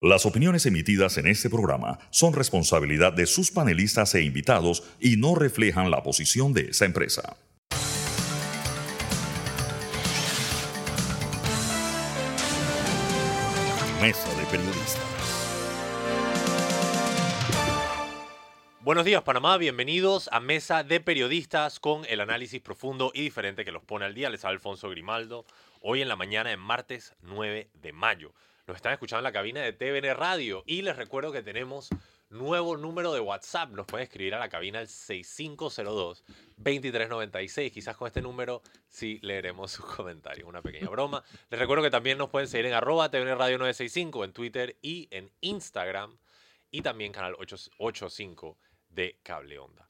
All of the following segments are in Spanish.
Las opiniones emitidas en este programa son responsabilidad de sus panelistas e invitados y no reflejan la posición de esa empresa. Mesa de Periodistas. Buenos días Panamá, bienvenidos a Mesa de Periodistas con el análisis profundo y diferente que los pone al día. Les habla Alfonso Grimaldo, hoy en la mañana de martes 9 de mayo. Nos están escuchando en la cabina de TVN Radio y les recuerdo que tenemos nuevo número de WhatsApp. Nos pueden escribir a la cabina al 6502-2396. Quizás con este número sí leeremos sus comentarios. Una pequeña broma. Les recuerdo que también nos pueden seguir en arroba TVN Radio 965 en Twitter y en Instagram y también canal 85 de Cable Onda.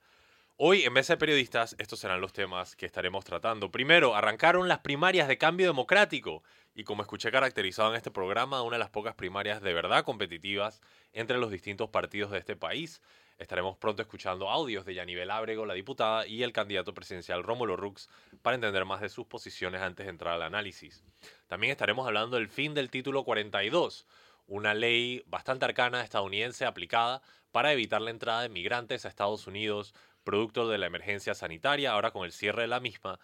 Hoy en Mesa de Periodistas estos serán los temas que estaremos tratando. Primero, arrancaron las primarias de cambio democrático y como escuché caracterizado en este programa, una de las pocas primarias de verdad competitivas entre los distintos partidos de este país. Estaremos pronto escuchando audios de Yanibel Ábrego, la diputada, y el candidato presidencial Rómulo Rux para entender más de sus posiciones antes de entrar al análisis. También estaremos hablando del fin del título 42, una ley bastante arcana estadounidense aplicada para evitar la entrada de migrantes a Estados Unidos producto de la emergencia sanitaria. Ahora con el cierre de la misma,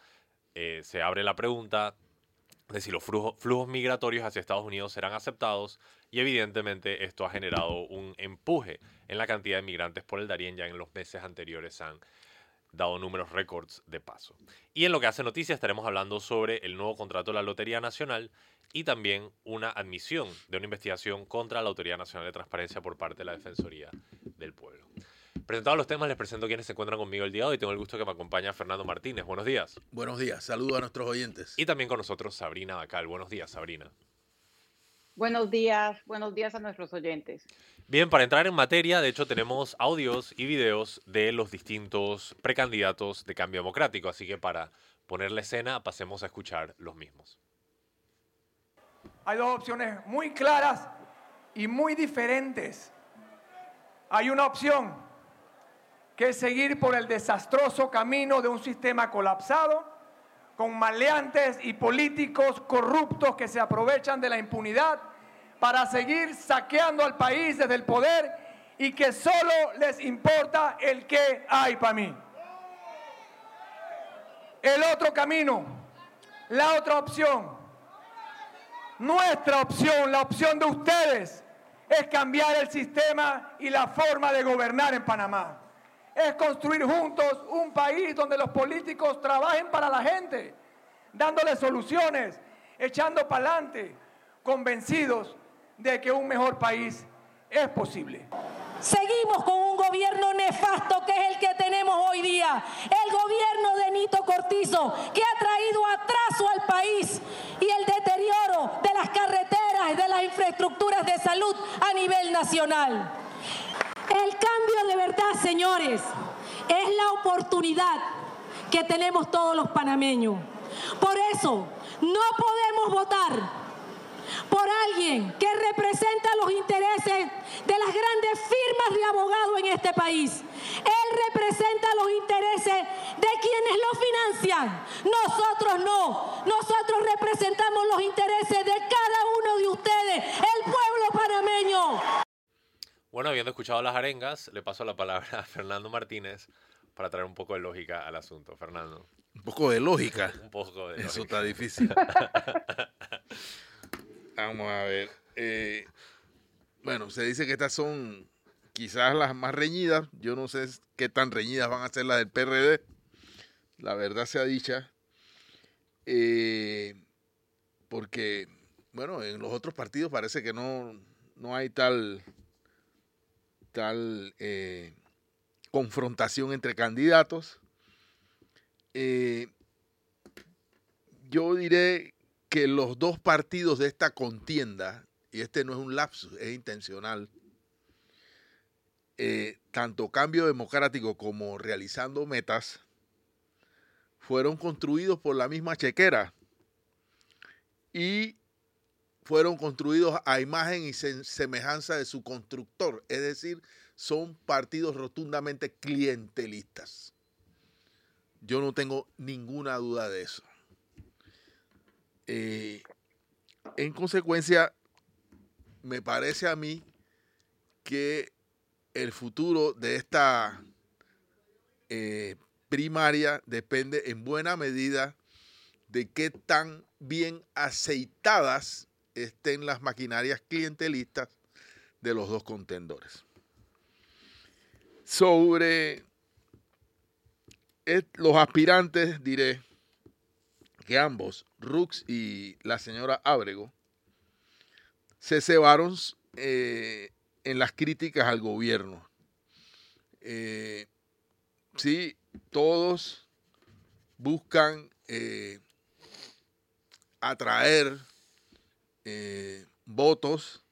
eh, se abre la pregunta de si los flujos, migratorios hacia Estados Unidos serán aceptados y evidentemente esto ha generado un empuje en la cantidad de migrantes por el Darién ya en los meses anteriores han dado números récords de paso. Y en lo que hace noticia estaremos hablando sobre el nuevo contrato de la Lotería Nacional y también una admisión de una investigación contra la Autoridad Nacional de Transparencia por parte de la Defensoría del Pueblo. Presentados los temas, les presento quienes se encuentran conmigo el día de hoy. Tengo el gusto que me acompaña Fernando Martínez. Buenos días. Buenos días. Saludos a nuestros oyentes. Y también con nosotros Sabrina Bacal. Buenos días, Sabrina. Buenos días, buenos días a nuestros oyentes. Bien, para entrar en materia, de hecho tenemos audios y videos de los distintos precandidatos de cambio democrático, así que para poner la escena pasemos a escuchar los mismos. Hay dos opciones muy claras y muy diferentes. Hay una opción que seguir por el desastroso camino de un sistema colapsado, con maleantes y políticos corruptos que se aprovechan de la impunidad para seguir saqueando al país desde el poder y que solo les importa el que hay para mí. El otro camino, la otra opción, nuestra opción, la opción de ustedes, es cambiar el sistema y la forma de gobernar en Panamá es construir juntos un país donde los políticos trabajen para la gente, dándole soluciones, echando para adelante, convencidos de que un mejor país es posible. Seguimos con un gobierno nefasto que es el que tenemos hoy día. El gobierno de Nito Cortizo, que ha traído atraso al país y el deterioro de las carreteras y de las infraestructuras de salud a nivel nacional. El cambio de verdad, señores, es la oportunidad que tenemos todos los panameños. Por eso, no podemos votar por alguien que representa los intereses de las grandes firmas de abogados en este país. Él representa los intereses de quienes lo financian. Nosotros no. Nosotros representamos los intereses de cada uno de ustedes, el pueblo panameño. Bueno, habiendo escuchado las arengas, le paso la palabra a Fernando Martínez para traer un poco de lógica al asunto. Fernando. Un poco de lógica. un poco de Eso está difícil. Vamos a ver. Eh, bueno, se dice que estas son quizás las más reñidas. Yo no sé qué tan reñidas van a ser las del PRD. La verdad sea dicha. Eh, porque, bueno, en los otros partidos parece que no, no hay tal tal eh, confrontación entre candidatos. Eh, yo diré que los dos partidos de esta contienda, y este no es un lapsus, es intencional, eh, tanto Cambio Democrático como Realizando Metas, fueron construidos por la misma chequera y fueron construidos a imagen y semejanza de su constructor, es decir, son partidos rotundamente clientelistas. Yo no tengo ninguna duda de eso. Eh, en consecuencia, me parece a mí que el futuro de esta eh, primaria depende en buena medida de qué tan bien aceitadas estén las maquinarias clientelistas de los dos contendores. Sobre los aspirantes, diré que ambos, Rux y la señora Ábrego, se cebaron eh, en las críticas al gobierno. Eh, sí, todos buscan eh, atraer votos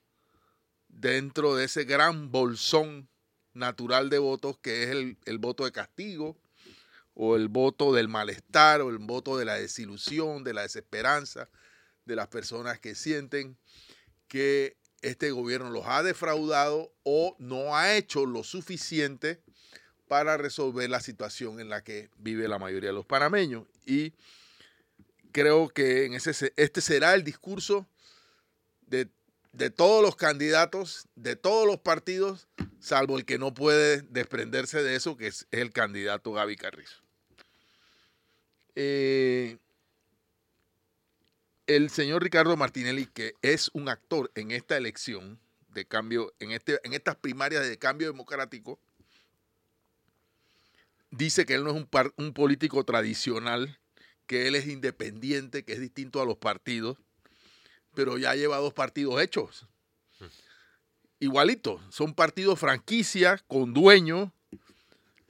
dentro de ese gran bolsón natural de votos que es el, el voto de castigo o el voto del malestar o el voto de la desilusión, de la desesperanza de las personas que sienten que este gobierno los ha defraudado o no ha hecho lo suficiente para resolver la situación en la que vive la mayoría de los panameños. Y creo que este será el discurso de, de todos los candidatos, de todos los partidos, salvo el que no puede desprenderse de eso, que es el candidato Gaby Carrizo. Eh, el señor Ricardo Martinelli, que es un actor en esta elección de cambio, en, este, en estas primarias de cambio democrático, dice que él no es un, un político tradicional, que él es independiente, que es distinto a los partidos, pero ya lleva dos partidos hechos. Igualito, son partidos franquicia, con dueño.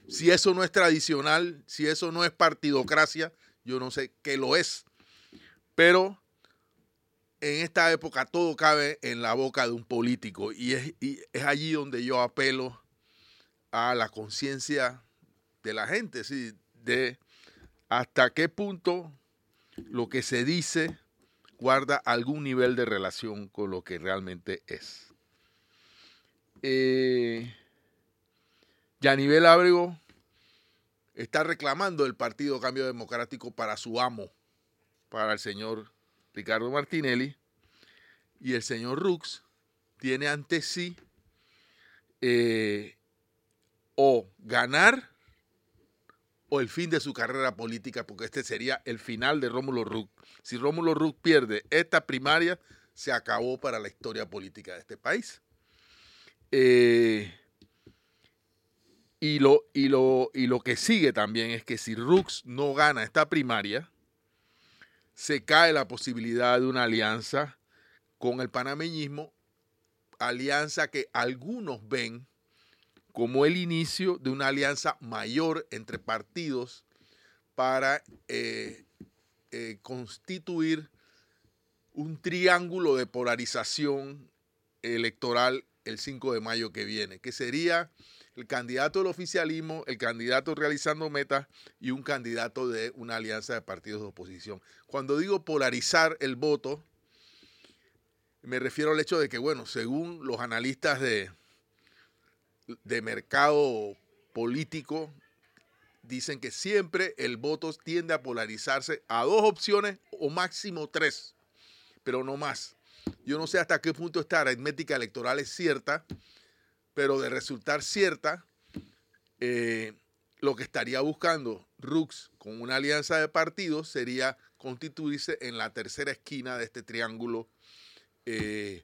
Si eso no es tradicional, si eso no es partidocracia, yo no sé qué lo es. Pero en esta época todo cabe en la boca de un político y es, es allí donde yo apelo a la conciencia de la gente, ¿sí? de hasta qué punto lo que se dice guarda algún nivel de relación con lo que realmente es. Eh, Yanivel Ábrego está reclamando el Partido Cambio Democrático para su amo, para el señor Ricardo Martinelli, y el señor Rux tiene ante sí eh, o ganar o el fin de su carrera política, porque este sería el final de Rómulo Rux. Si Rómulo Rux pierde esta primaria, se acabó para la historia política de este país. Eh, y, lo, y, lo, y lo que sigue también es que si Rux no gana esta primaria, se cae la posibilidad de una alianza con el panameñismo, alianza que algunos ven como el inicio de una alianza mayor entre partidos para eh, eh, constituir un triángulo de polarización electoral el 5 de mayo que viene, que sería el candidato del oficialismo, el candidato realizando metas y un candidato de una alianza de partidos de oposición. Cuando digo polarizar el voto, me refiero al hecho de que, bueno, según los analistas de, de mercado político, dicen que siempre el voto tiende a polarizarse a dos opciones o máximo tres, pero no más. Yo no sé hasta qué punto esta aritmética electoral es cierta, pero de resultar cierta, eh, lo que estaría buscando Rux con una alianza de partidos sería constituirse en la tercera esquina de este triángulo eh,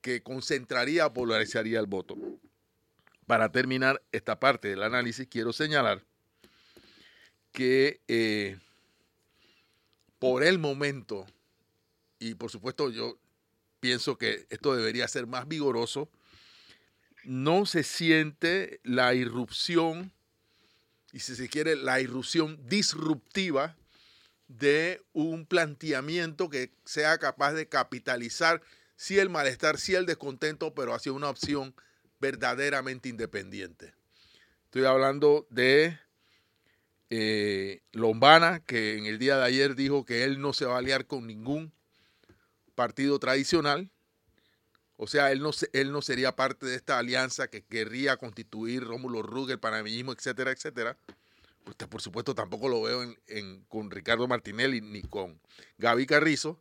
que concentraría, polarizaría el voto. Para terminar esta parte del análisis, quiero señalar que eh, por el momento, y por supuesto yo pienso que esto debería ser más vigoroso, no se siente la irrupción, y si se quiere, la irrupción disruptiva de un planteamiento que sea capaz de capitalizar sí el malestar, sí el descontento, pero hacia una opción verdaderamente independiente. Estoy hablando de eh, Lombana, que en el día de ayer dijo que él no se va a aliar con ningún partido tradicional, o sea, él no, él no sería parte de esta alianza que querría constituir Rómulo Ruger, panameñismo, etcétera, etcétera. Por supuesto, tampoco lo veo con Ricardo Martinelli ni con Gaby Carrizo.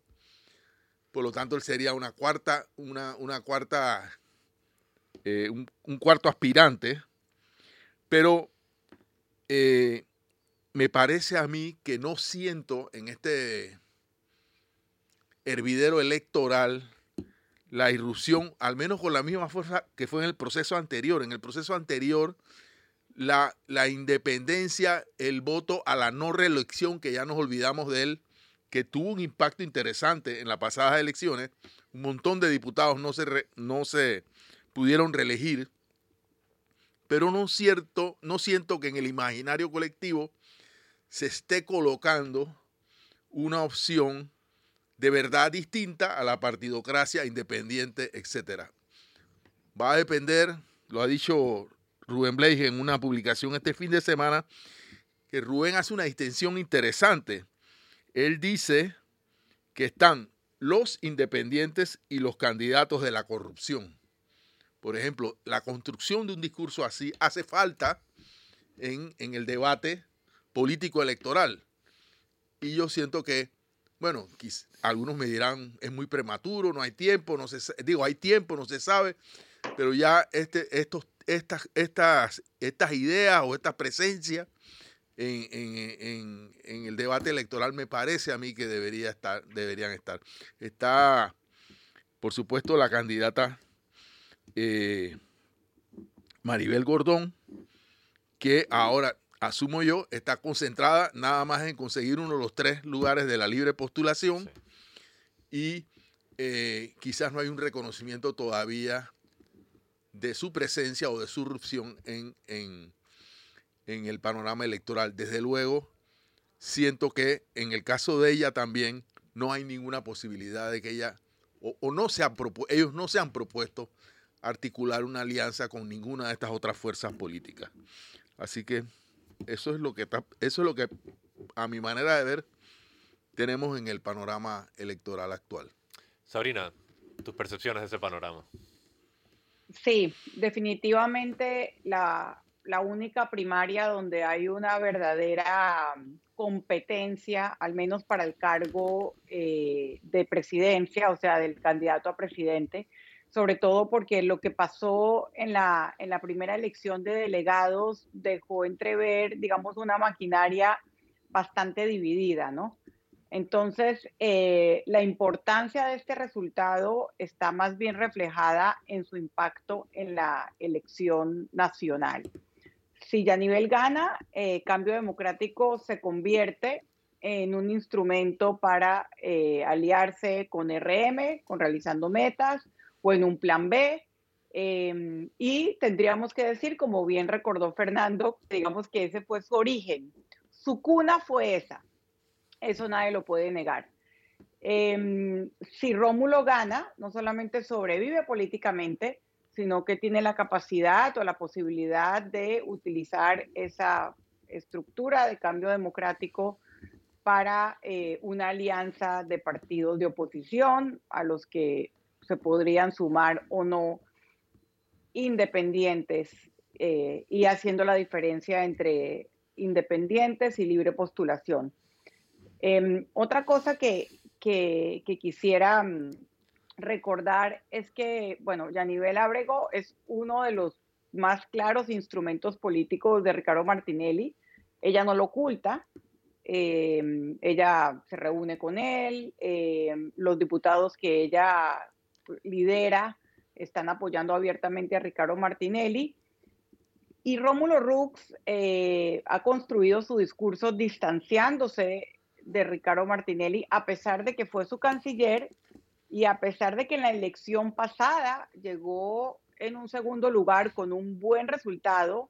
por lo tanto él sería una cuarta, una cuarta, eh, un, cuarto aspirante, pero eh, me parece a mí que no siento en este hervidero electoral la irrupción, al menos con la misma fuerza que fue en el proceso anterior. En el proceso anterior, la, la independencia, el voto a la no reelección, que ya nos olvidamos de él, que tuvo un impacto interesante en las pasadas elecciones. Un montón de diputados no se, no se pudieron reelegir, pero no, cierto, no siento que en el imaginario colectivo se esté colocando una opción de verdad distinta a la partidocracia independiente, etcétera. Va a depender, lo ha dicho Rubén Bleich en una publicación este fin de semana, que Rubén hace una distinción interesante. Él dice que están los independientes y los candidatos de la corrupción. Por ejemplo, la construcción de un discurso así hace falta en, en el debate político electoral. Y yo siento que bueno, algunos me dirán, es muy prematuro, no hay tiempo, no se digo, hay tiempo, no se sabe, pero ya este, estos, estas, estas, estas ideas o esta presencia en, en, en, el debate electoral me parece a mí que debería estar, deberían estar. Está, por supuesto, la candidata eh, Maribel Gordón, que ahora asumo yo, está concentrada nada más en conseguir uno de los tres lugares de la libre postulación y eh, quizás no hay un reconocimiento todavía de su presencia o de su irrupción en, en, en, el panorama electoral. Desde luego, siento que en el caso de ella también no hay ninguna posibilidad de que ella, o, o no se han ellos no se han propuesto articular una alianza con ninguna de estas otras fuerzas políticas. Así que eso es lo que eso es lo que a mi manera de ver tenemos en el panorama electoral actual. Sabrina, tus percepciones de ese panorama. Sí, definitivamente la, la única primaria donde hay una verdadera competencia, al menos para el cargo eh, de presidencia, o sea, del candidato a presidente, sobre todo porque lo que pasó en la, en la primera elección de delegados dejó entrever, digamos, una maquinaria bastante dividida, ¿no? Entonces, eh, la importancia de este resultado está más bien reflejada en su impacto en la elección nacional. Si Yanivel gana, eh, Cambio Democrático se convierte en un instrumento para eh, aliarse con RM, con Realizando Metas, o en un plan B. Em, y tendríamos que decir, como bien recordó Fernando, digamos que ese fue su origen. Su cuna fue esa. Eso nadie lo puede negar. Eh, si Rómulo gana, no solamente sobrevive políticamente, sino que tiene la capacidad o la posibilidad de utilizar esa estructura de cambio democrático para eh, una alianza de partidos de oposición a los que se podrían sumar o no independientes eh, y haciendo la diferencia entre independientes y libre postulación. Eh, otra cosa que, que, quisiera mm, recordar es que, bueno, Yanivel Abrego es uno de los más claros instrumentos políticos de Ricardo Martinelli. Ella no lo oculta, eh, ella se reúne con él, eh, los diputados que ella lidera, están apoyando abiertamente a Ricardo Martinelli. Y Rómulo Rux eh, ha construido su discurso distanciándose de Ricardo Martinelli, a pesar de que fue su canciller y a pesar de que en la elección pasada llegó en un segundo lugar con un buen resultado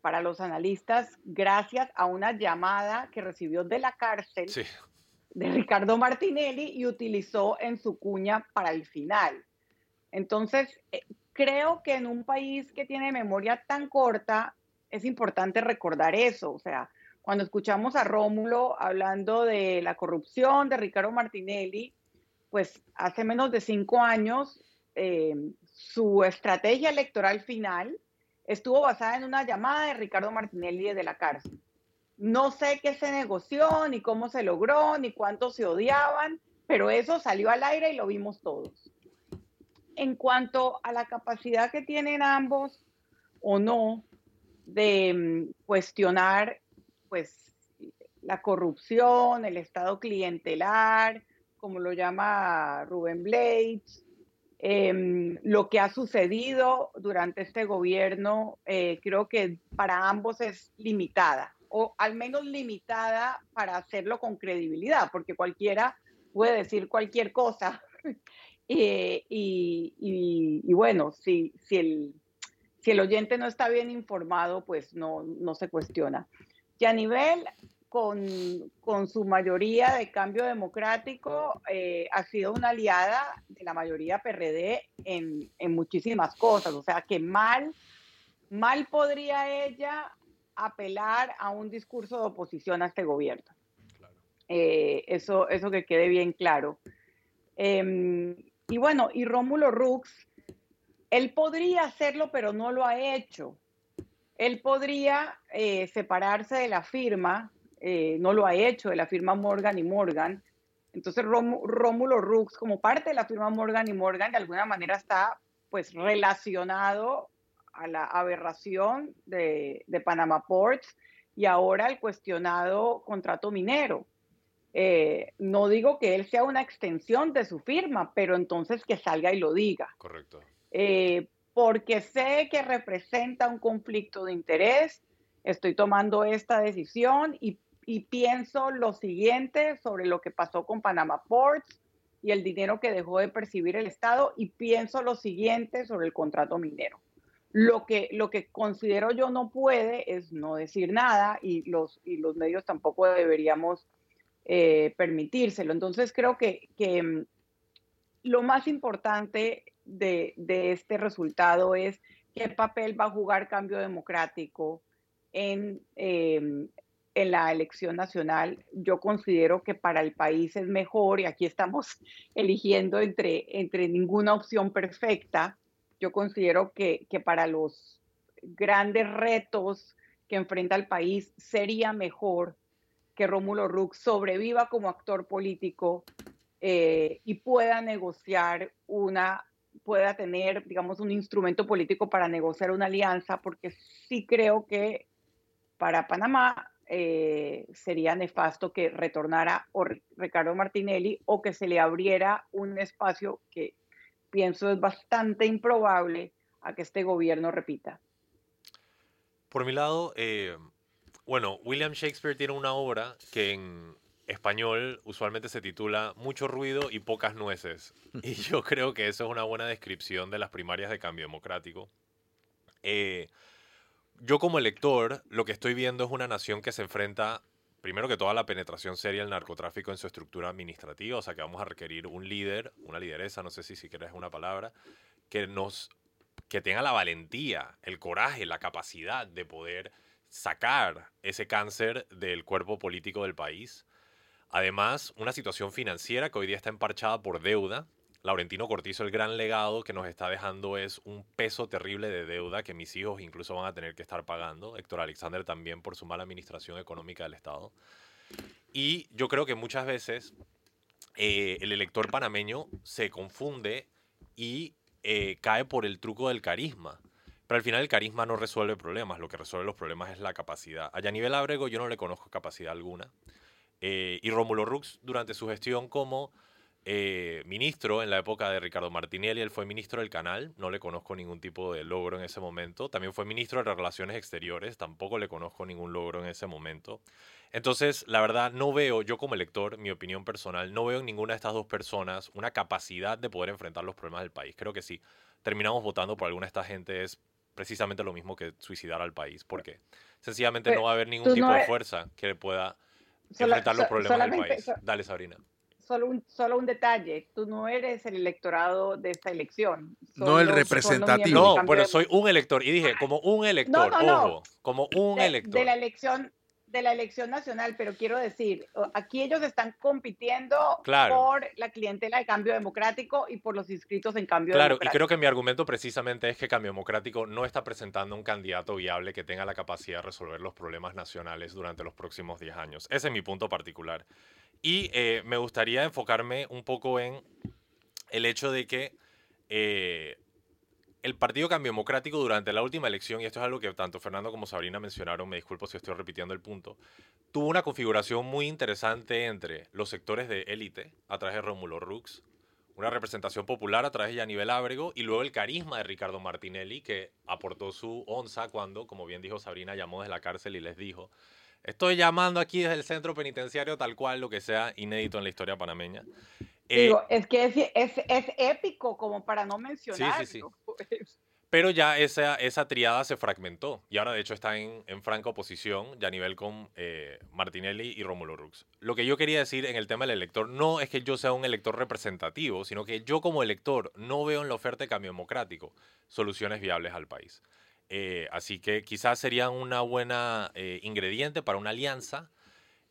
para los analistas, gracias a una llamada que recibió de la cárcel sí de Ricardo Martinelli y utilizó en su cuña para el final. Entonces, eh, creo que en un país que tiene memoria tan corta, es importante recordar eso. O sea, cuando escuchamos a Rómulo hablando de la corrupción de Ricardo Martinelli, pues hace menos de cinco años, eh, su estrategia electoral final estuvo basada en una llamada de Ricardo Martinelli desde la cárcel. No sé qué se negoció, ni cómo se logró, ni cuánto se odiaban, pero eso salió al aire y lo vimos todos. En cuanto a la capacidad que tienen ambos o no de mm, cuestionar pues la corrupción, el estado clientelar, como lo llama Rubén Blades, em, lo que ha sucedido durante este gobierno, eh, creo que para ambos es limitada, o al menos limitada para hacerlo con credibilidad, porque cualquiera puede decir cualquier cosa. y, bueno, si, si, el, si el oyente no está bien informado, pues no, no se cuestiona. Y a nivel con, con, su mayoría de cambio democrático, eh, ha sido una aliada de la mayoría PRD en, en, muchísimas cosas. O sea que mal, mal podría ella apelar a un discurso de oposición a este gobierno. Eh, eso, eso que quede bien claro. Em, y bueno, y Rómulo Rux, él podría hacerlo, pero no lo ha hecho. Él podría eh, separarse de la firma, eh, no lo ha hecho, de la firma Morgan y Morgan. Entonces Rómulo Rux, como parte de la firma Morgan y Morgan, de alguna manera está pues relacionado a la aberración de, de Panama Ports y ahora el cuestionado contrato minero. Eh, no digo que él sea una extensión de su firma, pero entonces que salga y lo diga. Correcto. Eh, porque sé que representa un conflicto de interés, estoy tomando esta decisión y, pienso lo siguiente sobre lo que pasó con Panama Ports y el dinero que dejó de percibir el Estado y pienso lo siguiente sobre el contrato minero. Lo que, lo que considero yo no puede es no decir nada y los, y los medios tampoco deberíamos eh, permitírselo. Entonces creo que, mm, lo más importante de, este resultado es qué papel va a jugar cambio democrático en, em, en la elección nacional. Yo considero que para el país es mejor, y aquí estamos eligiendo entre, entre ninguna opción perfecta, yo considero que, que para los grandes retos que enfrenta el país sería mejor que Rómulo Rux sobreviva como actor político eh, y pueda negociar una, pueda tener, digamos, un instrumento político para negociar una alianza, porque sí creo que para Panamá eh, sería nefasto que retornara o Ricardo Martinelli o que se le abriera un espacio que pienso es bastante improbable a que este gobierno repita. Por mi lado, eh, bueno, William Shakespeare tiene una obra que en español usualmente se titula Mucho ruido y pocas nueces. Y yo creo que eso es una buena descripción de las primarias de cambio democrático. Eh, yo como elector lo que estoy viendo es una nación que se enfrenta primero que toda la penetración seria del narcotráfico en su estructura administrativa, o sea que vamos a requerir un líder, una lideresa, no sé si si quieres una palabra, que nos que tenga la valentía, el coraje, la capacidad de poder sacar ese cáncer del cuerpo político del país. Además, una situación financiera que hoy día está emparchada por deuda. Laurentino Cortizo, el gran legado que nos está dejando es un peso terrible de deuda que mis hijos incluso van a tener que estar pagando. Héctor Alexander también por su mala administración económica del Estado. Y yo creo que muchas veces eh, el elector panameño se confunde y eh, cae por el truco del carisma. Pero al final el carisma no resuelve problemas, lo que resuelve los problemas es la capacidad. A nivel Ábrego yo no le conozco capacidad alguna. Eh, y Rómulo Rux, durante su gestión como eh, ministro en la época de Ricardo Martinelli, él fue ministro del canal, no le conozco ningún tipo de logro en ese momento. También fue ministro de Relaciones Exteriores, tampoco le conozco ningún logro en ese momento. Entonces, la verdad, no veo, yo como elector, mi opinión personal, no veo en ninguna de estas dos personas una capacidad de poder enfrentar los problemas del país. Creo que sí, terminamos votando por alguna de esta gente es precisamente lo mismo que suicidar al país, porque sencillamente no va a haber ningún tipo de fuerza que pueda enfrentar los problemas del país. Dale, Sabrina. Solo un, solo un detalle, tú no eres el electorado de esta elección. no el representativo. No, pero soy un elector. Y dije, como un elector, ojo, como un elector. De la elección, de la elección nacional, pero quiero decir, aquí ellos están compitiendo por la clientela de cambio democrático y por los inscritos en cambio claro, democrático. Claro, y creo que mi argumento precisamente es que Cambio Democrático no está presentando un candidato viable que tenga la capacidad de resolver los problemas nacionales durante los próximos 10 años. Ese es mi punto particular. Y eh, me gustaría enfocarme un poco en el hecho de que eh, el Partido Cambio Democrático durante la última elección, y esto es algo que tanto Fernando como Sabrina mencionaron, me disculpo si estoy repitiendo el punto, tuvo una configuración muy interesante entre los sectores de élite, a través de Rómulo Rux, una representación popular a través de Yanivel Ábrego, y luego el carisma de Ricardo Martinelli, que aportó su onza cuando, como bien dijo Sabrina, llamó desde la cárcel y les dijo, estoy llamando aquí desde el centro penitenciario tal cual, lo que sea inédito en la historia panameña. Eh, Digo, es que es, es, es épico como para no mencionarlo. sí. pues. Pero ya esa, esa triada se fragmentó y ahora de hecho está en, en franca oposición ya a nivel con eh, Martinelli y Rómulo Rux. Lo que yo quería decir en el tema del elector no es que yo sea un elector representativo, sino que yo como elector no veo en la oferta de cambio democrático soluciones viables al país. Eh, así que quizás sería una buena eh, ingrediente para una alianza,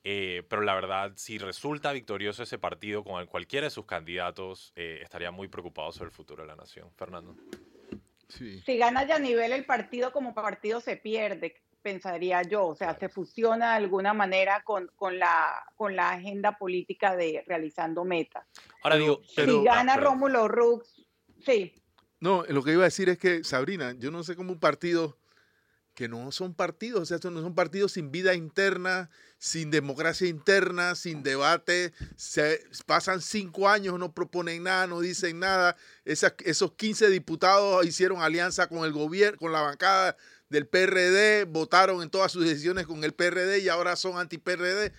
eh, pero la verdad, si resulta victorioso ese partido con el- cualquiera de sus candidatos, eh, estaría muy preocupado sobre el futuro de la nación. Fernando. Sí. Si gana ya nivel el partido como partido se pierde, pensaría yo. O sea, se fusiona de alguna manera con, con, la, con la agenda política de realizando metas. Ahora digo, pero- si gana ah. Rómulo Rux, sí. No, lo que iba a decir es que, Sabrina, yo no sé cómo un partido que no son partidos, o sea, no son partidos sin vida interna, sin democracia interna, sin debate, se pasan cinco años, no proponen nada, no dicen nada, esos 15 diputados hicieron alianza con el gobierno, con la bancada del PRD, votaron en todas sus decisiones con el PRD y ahora son anti-PRD.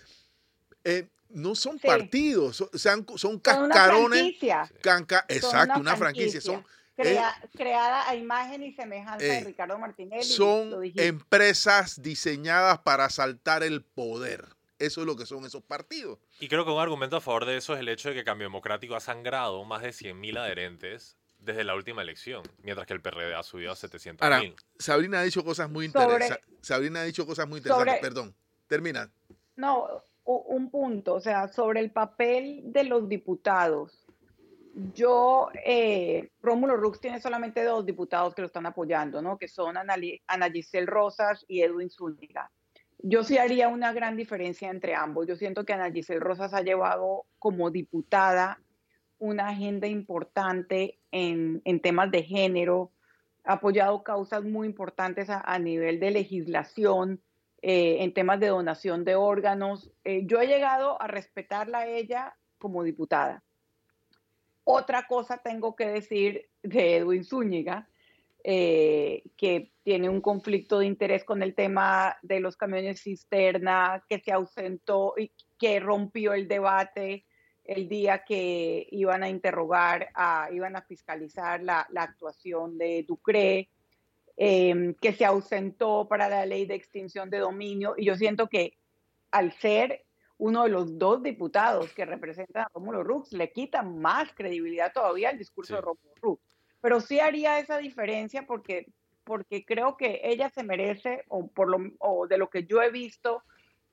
Eh, no son Sí. partidos, son, son Son una cascarones. franquicia. canca- son exacto, una franquicia. Son, crea- creada a imagen y semejanza de eh, Ricardo Martinelli. son empresas diseñadas para asaltar el poder. Eso es lo que son esos partidos. Y creo que un argumento a favor de eso es el hecho de que Cambio Democrático ha sangrado más de 100.000 adherentes desde la última elección, mientras que el PRD ha subido a 700.000. Ahora, Sabrina ha dicho cosas muy interesantes. Sabrina ha dicho cosas muy interesantes. sobre- Perdón. Termina. No, un punto, o sea, sobre el papel de los diputados. Yo, eh, Rómulo Rux tiene solamente dos diputados que lo están apoyando, ¿no? Que son Ana, Ana Giselle Rosas y Edwin Zúñiga. Yo sí haría una gran diferencia entre ambos. Yo siento que Ana Giselle Rosas ha llevado como diputada una agenda importante en, temas de género, ha apoyado causas muy importantes a, a nivel de legislación, eh, en temas de donación de órganos. Eh, yo he llegado a respetarla a ella como diputada. Otra cosa tengo que decir de Edwin Zúñiga, eh, que tiene un conflicto de interés con el tema de los camiones cisterna, que se ausentó y que rompió el debate el día que iban a interrogar, iban a fiscalizar la, la actuación de Ducre, eh, que se ausentó para la ley de extinción de dominio. Y yo siento que al ser uno de los dos diputados que representan a Rómulo Rux, le quita más credibilidad todavía al discurso Sí. de Rómulo Rux. Pero sí haría esa diferencia porque, porque creo que ella se merece, o, por lo, o de lo que yo he visto,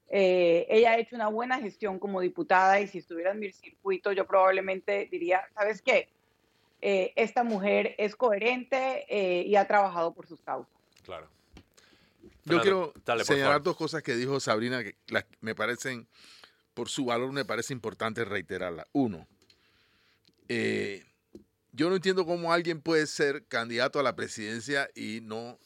eh, ella ha hecho una buena gestión como diputada y si estuviera en mi circuito yo probablemente diría, ¿sabes qué? Eh, esta mujer es coherente eh, y ha trabajado por sus causas. Claro. Yo Fernando, quiero dale, señalar dos cosas que dijo Sabrina que las- me parecen, por su valor, me parece importante reiterarlas. Uno, eh, yo no entiendo cómo alguien puede ser candidato a la presidencia y no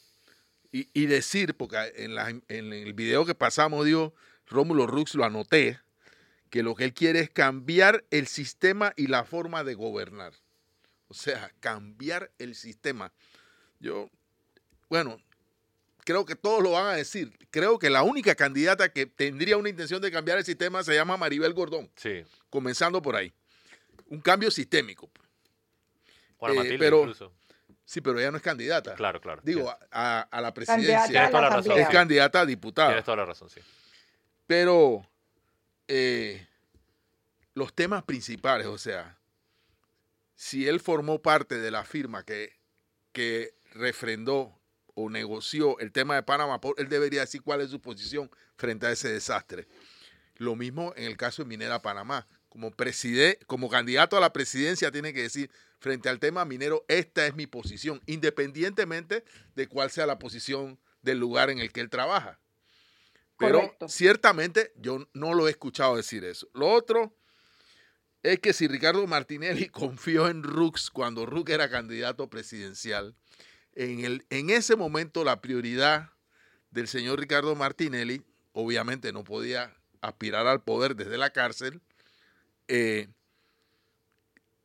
y, decir, porque en el video que pasamos, dijo Rómulo Rux, lo anoté, que lo que él quiere es cambiar el sistema y la forma de gobernar. O sea, cambiar el sistema. Yo, bueno, creo que todos lo van a decir. Creo que la única candidata que tendría una intención de cambiar el sistema se llama Maribel Gordón, Sí. comenzando por ahí. Un cambio sistémico. Juana Eh, Matilde pero- incluso. Sí, pero ella no es candidata. Claro, claro. Digo, a, a la presidencia. Tienes toda la razón. Es candidata a diputada. Tienes toda la razón, sí. Pero eh, los temas principales, o sea, si él formó parte de la firma que, que refrendó o negoció el tema de Panamá, él debería decir cuál es su posición frente a ese desastre. Lo mismo en el caso de Minera Panamá. Como, preside- como candidato a la presidencia tiene que decir, frente al tema minero, esta es mi posición, independientemente de cuál sea la posición del lugar en el que él trabaja. Pero Correcto. ciertamente yo no lo he escuchado decir eso. Lo otro es que si Ricardo Martinelli confió en Rux cuando Rux era candidato presidencial, en, el, en ese momento la prioridad del señor Ricardo Martinelli, obviamente no podía aspirar al poder desde la cárcel, eh,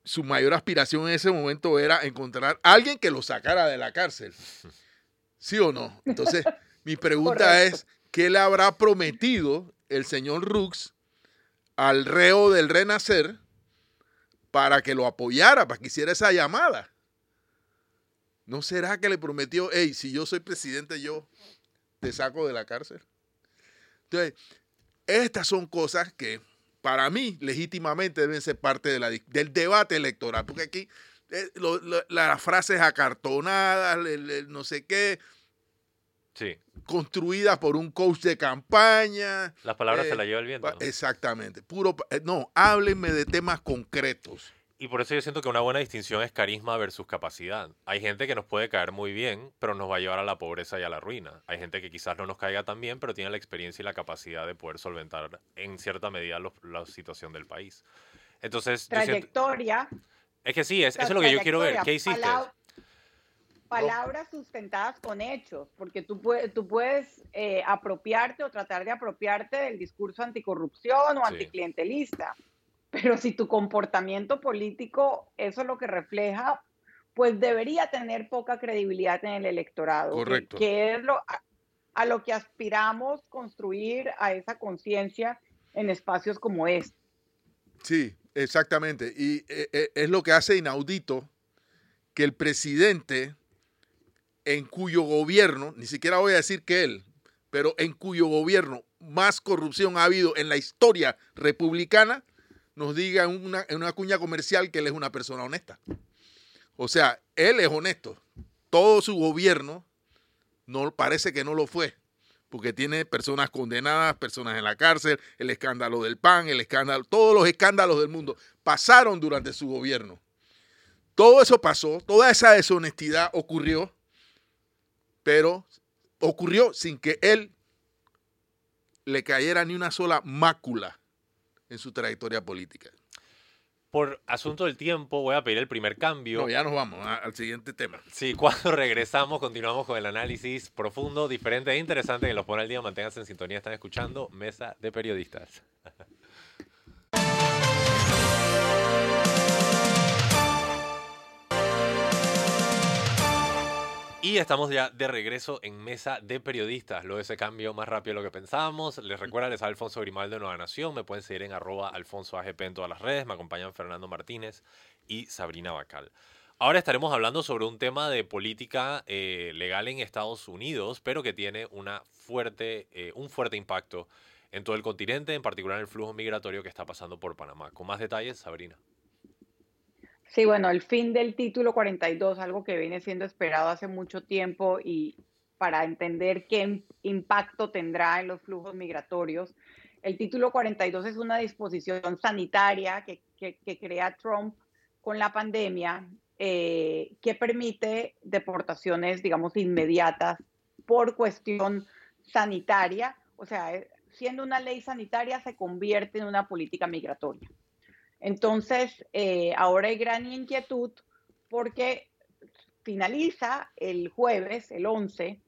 su mayor aspiración en ese momento era encontrar a alguien que lo sacara de la cárcel. ¿Sí o no? Entonces, mi pregunta Correcto. es, ¿qué le habrá prometido el señor Rux al reo del renacer para que lo apoyara, para que hiciera esa llamada? ¿No será que le prometió, hey, si yo soy presidente, yo te saco de la cárcel? Entonces, estas son cosas que para mí legítimamente deben ser parte de la di- del debate electoral, porque aquí eh, lo- lo- las frases acartonadas, el- el no sé qué, Sí, construidas por un coach de campaña. las palabras eh, se las lleva el viento. Exactamente, puro, eh, no, háblenme de temas concretos. Y por eso yo siento que una buena distinción es carisma versus capacidad. Hay gente que nos puede caer muy bien, pero nos va a llevar a la pobreza y a la ruina. Hay gente que quizás no nos caiga tan bien, pero tiene la experiencia y la capacidad de poder solventar en cierta medida los- la situación del país. Entonces, siento- Trayectoria. es que sí, es, eso es lo que yo quiero ver. ¿Qué hiciste? Palabras sustentadas con hechos, porque tú puedes, tú puedes eh, apropiarte o tratar de apropiarte del discurso anticorrupción o Sí. anticlientelista, pero si tu comportamiento político eso es lo que refleja, pues debería tener poca credibilidad en el electorado. que- Correcto. Que, es lo, a, a lo que aspiramos construir a esa conciencia en espacios como este. Sí, exactamente. Y eh, eh, es lo que hace inaudito que el presidente, en cuyo gobierno, ni siquiera voy a decir que él, pero en cuyo gobierno más corrupción ha habido en la historia republicana, nos diga en una, una cuña comercial que él es una persona honesta. O sea, él es honesto. Todo su gobierno no parece que no lo fue, porque tiene personas condenadas, personas en la cárcel, el escándalo del PAN, el escándalo, todos los escándalos del mundo pasaron durante su gobierno. Todo eso pasó, toda esa deshonestidad ocurrió, pero ocurrió sin que él le cayera ni una sola mácula en su trayectoria política. Por asunto del tiempo, voy a pedir el primer cambio. No, ya nos vamos a- al siguiente tema. Sí, cuando regresamos continuamos con el análisis profundo, diferente e interesante que los pone al día. Manténganse en sintonía, están escuchando Mesa de Periodistas. Y estamos ya de regreso en Mesa de Periodistas. Luego de ese cambio más rápido de lo que pensábamos. Les recuerda, les habla Alfonso Grimaldo de Nueva Nación. Me pueden seguir en arroba alfonso AGP en todas las redes. Me acompañan Fernando Martínez y Sabrina Bacal. Ahora estaremos hablando sobre un tema de política eh, legal en Estados Unidos, pero que tiene una fuerte, eh, un fuerte impacto en todo el continente, en particular en el flujo migratorio que está pasando por Panamá. Con más detalles, Sabrina. Sí, bueno, el fin del título 42, algo que viene siendo esperado hace mucho tiempo y para entender qué im- impacto tendrá en los flujos migratorios. El título 42 es una disposición sanitaria que crea Trump con la pandemia eh, que permite deportaciones, digamos, inmediatas por cuestión sanitaria. O sea, eh, siendo una ley sanitaria se convierte en una política migratoria. Entonces, eh, ahora hay gran inquietud porque finaliza el jueves, el 11,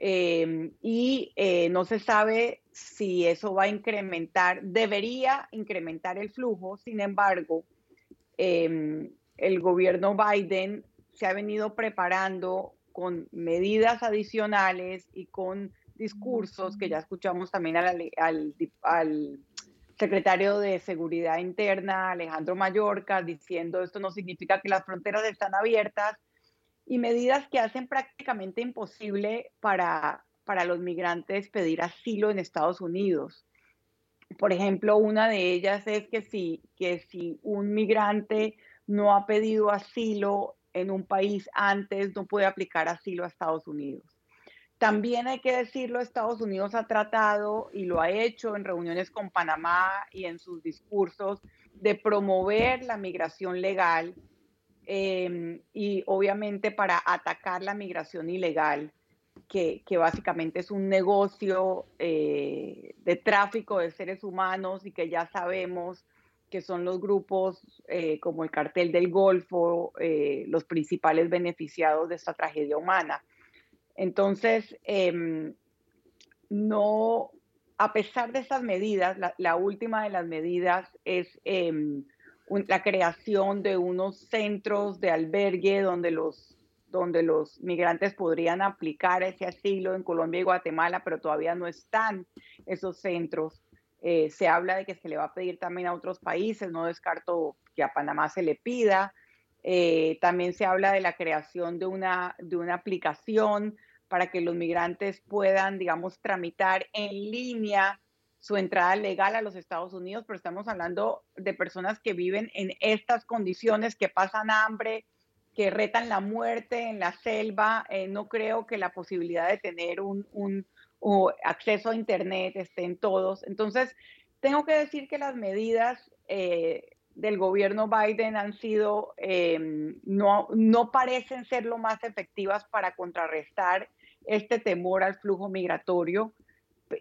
eh, y eh, no se sabe si eso va a incrementar, debería incrementar el flujo, sin embargo, eh, el gobierno Biden se ha venido preparando con medidas adicionales y con discursos que ya escuchamos también al, al, al secretario de Seguridad Interna, Alejandro Mayorkas, diciendo esto no significa que las fronteras están abiertas y medidas que hacen prácticamente imposible para, para los migrantes pedir asilo en Estados Unidos. Por ejemplo, una de ellas es que si, que si un migrante no ha pedido asilo en un país antes, no puede aplicar asilo a Estados Unidos. También hay que decirlo, Estados Unidos ha tratado y lo ha hecho en reuniones con Panamá y en sus discursos de promover la migración legal eh, y obviamente para atacar la migración ilegal. que, básicamente es un negocio eh, de tráfico de seres humanos y que ya sabemos que son los grupos eh, como el cartel del Golfo, eh, los principales beneficiados de esta tragedia humana. Entonces, em, no, a pesar de estas medidas, la, última de las medidas es em, la creación de unos centros de albergue donde los donde los migrantes podrían aplicar ese asilo en Colombia y Guatemala, pero todavía no están esos centros. Eh, se habla de que se le va a pedir también a otros países, no descarto que a Panamá se le pida. Eh, también se habla de la creación de una, de una aplicación para que los migrantes puedan, digamos, tramitar en línea su entrada legal a los Estados Unidos, pero estamos hablando de personas que viven en estas condiciones, que pasan hambre, que retan la muerte en la selva. Eh, no creo que la posibilidad de tener un, acceso a Internet esté en todos. Entonces, tengo que decir que las medidas eh, del gobierno Biden han sido, em, no, no parecen ser lo más efectivas para contrarrestar este temor al flujo migratorio